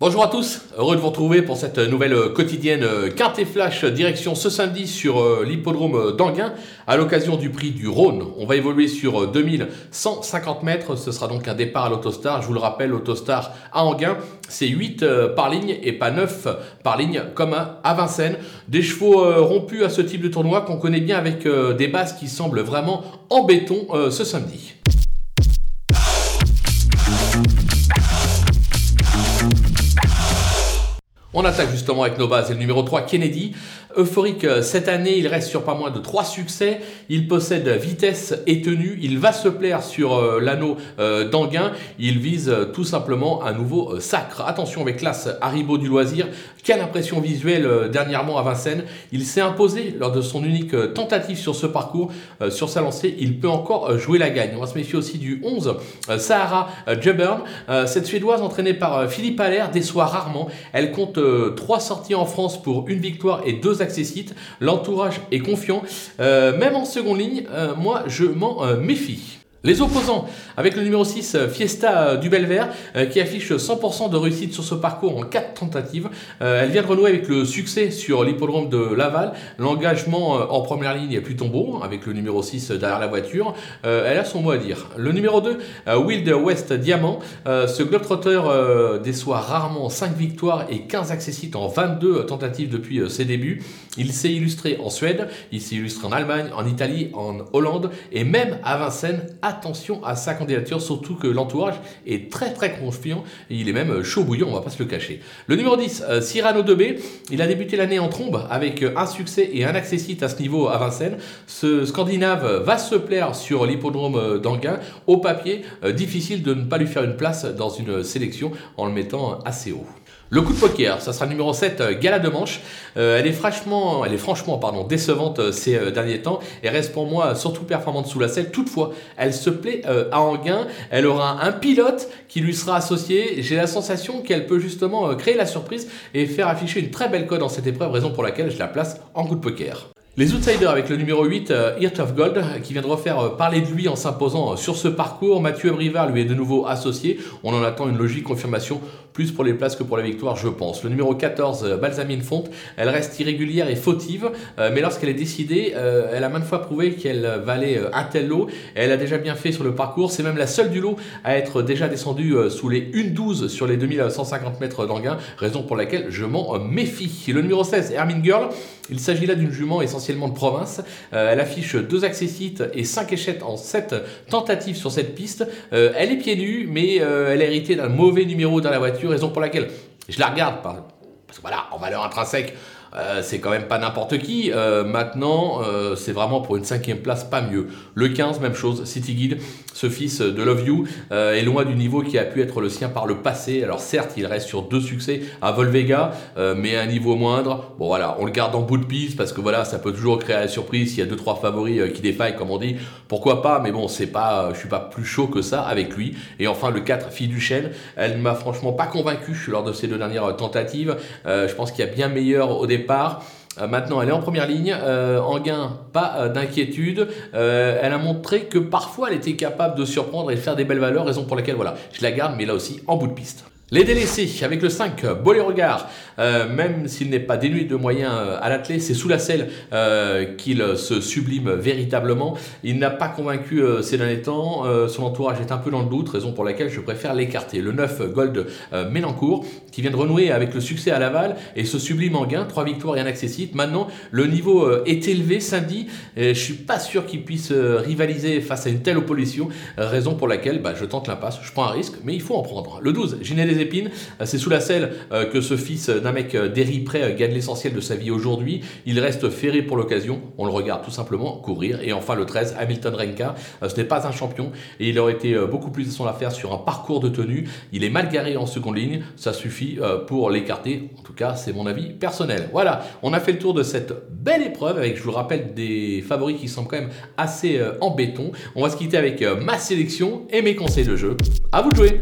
Bonjour à tous, heureux de vous retrouver pour cette nouvelle quotidienne Quintet Flash direction ce samedi sur euh, l'hippodrome d'Anguin à l'occasion du prix du Rhône. On va évoluer sur 2150 mètres, ce sera donc un départ à l'autostar. Je vous le rappelle, l'autostar à Anguin, c'est 8 euh, par ligne et pas 9 par ligne comme à Vincennes. Des chevaux euh, rompus à ce type de tournoi qu'on connaît bien avec des bases qui semblent vraiment en béton ce samedi. On attaque justement avec nos bases. Et le numéro 3, Kennedy. Euphorique euh, cette année, il reste sur pas moins de 3 succès. Il possède vitesse et tenue. Il va se plaire sur euh, l'anneau euh, d'Anguin. Il vise tout simplement un nouveau sacre. Attention avec classe Haribo du loisir. Quelle impression visuelle dernièrement à Vincennes. Il s'est imposé lors de son unique tentative sur ce parcours. Sur sa lancée, il peut encore jouer la gagne. On va se méfier aussi du 11, Sahara Jebburn. Cette Suédoise entraînée par Philippe Allaire déçoit rarement. Elle compte trois sorties en France pour une victoire et deux L'entourage est confiant. Euh, même en seconde ligne, euh, moi, je m'en euh, méfie. Les opposants, avec le numéro 6, euh, Fiesta euh, du Belvert, euh, qui affiche 100% de réussite sur ce parcours en 4 tentatives. Elle vient de renouer avec le succès sur l'hippodrome de Laval. L'engagement en première ligne est plutôt bon, avec le numéro 6 derrière la voiture. Elle a son mot à dire. Le numéro 2, Wild West Diamant, ce globetrotter déçoit rarement 5 victoires et 15 accessites en 22 tentatives depuis ses débuts. Il s'est illustré en Suède, il s'est illustré en Allemagne, en Italie, en Hollande et même à Vincennes attention à sa candidature, surtout que l'entourage est très très confiant il est même chaud bouillant, on va pas se le cacher. Le numéro 10, euh, Cyrano 2B, il a débuté l'année en trombe avec un succès et un accessite à ce niveau à Vincennes. Ce Scandinave va se plaire sur l'hippodrome d'Anguin. Au papier, euh, difficile de ne pas lui faire une place dans une sélection en le mettant assez haut. Le coup de poker, ça sera le numéro 7, euh, Gala de Manche. Euh, elle est franchement, elle est franchement pardon, décevante euh, ces derniers temps et reste pour moi surtout performante sous la selle. Toutefois, elle se plaît à Anguin. Elle aura un pilote qui lui sera associé. J'ai la sensation qu'elle peut justement créer la surprise et faire afficher une très belle cote dans cette épreuve, raison pour laquelle je la place en coup de poker. Les outsiders avec le numéro 8, euh, of Gold, qui vient de refaire parler de lui en s'imposant sur ce parcours. Mathieu Abrivard lui est de nouveau associé. On en attend une logique confirmation, plus pour les places que pour la victoire, je pense. Le numéro 14, euh, Balsamine Fonte, elle reste irrégulière et fautive, mais lorsqu'elle est décidée, elle a maintes fois prouvé qu'elle valait un tel lot. Elle a déjà bien fait sur le parcours. C'est même la seule du lot à être déjà descendue sous les 1-12 sur les 2150 mètres d'Anguin, raison pour laquelle je m'en méfie. Le numéro 16, Hermine Girl, il s'agit là d'une jument essentielle de province. Euh, elle affiche deux accessites et cinq échettes en sept tentatives sur cette piste. Euh, elle est pieds nus, mais euh, elle a hérité d'un mauvais numéro dans la voiture, raison pour laquelle je la regarde, parce que voilà, en valeur intrinsèque, euh, c'est quand même pas n'importe qui. Euh, maintenant, euh, c'est vraiment pour une cinquième place, pas mieux. Le 15, même chose, City Guide, ce fils de Love You, est loin du niveau qui a pu être le sien par le passé. Alors certes, il reste sur deux succès à Volvega, mais à un niveau moindre. Bon voilà, on le garde en bout de piste parce que voilà, ça peut toujours créer la surprise s'il y a deux trois favoris qui défaillent, comme on dit. Pourquoi pas Mais bon, c'est pas, je suis pas plus chaud que ça avec lui. Et enfin, le 4, Fille du Chêne, elle m'a franchement pas convaincu lors de ces deux dernières tentatives. je pense qu'il y a bien meilleur au départ Euh, maintenant, elle est en première ligne. Euh, en gain, pas euh, d'inquiétude. elle a montré que parfois elle était capable de surprendre et de faire des belles valeurs, raison pour laquelle voilà, je la garde, mais là aussi en bout de piste. Les délaissés, avec le 5, Bolé Regard, euh, même s'il n'est pas dénué de moyens euh, à l'athlète, c'est sous la selle euh, qu'il se sublime véritablement. Il n'a pas convaincu ces derniers temps, son entourage est un peu dans le doute, raison pour laquelle je préfère l'écarter. Le 9, Gold Mélancourt, qui vient de renouer avec le succès à Laval et se sublime en gain, 3 victoires et un. Maintenant, le niveau est élevé samedi, et je suis pas sûr qu'il puisse rivaliser face à une telle opposition, raison pour laquelle bah, je tente l'impasse, je prends un risque, mais il faut en prendre. Le 12, Euh, c'est sous la selle euh, que ce fils d'un mec euh, près gagne l'essentiel de sa vie aujourd'hui. Il reste ferré pour l'occasion. On le regarde tout simplement courir. Et enfin le 13, Hamilton Renka. Ce n'est pas un champion et il aurait été beaucoup plus à son affaire sur un parcours de tenue. Il est mal garé en seconde ligne. Ça suffit pour l'écarter. En tout cas, c'est mon avis personnel. Voilà, on a fait le tour de cette belle épreuve avec, je vous rappelle, des favoris qui semblent quand même assez en béton. On va se quitter avec ma sélection et mes conseils de jeu. À vous de jouer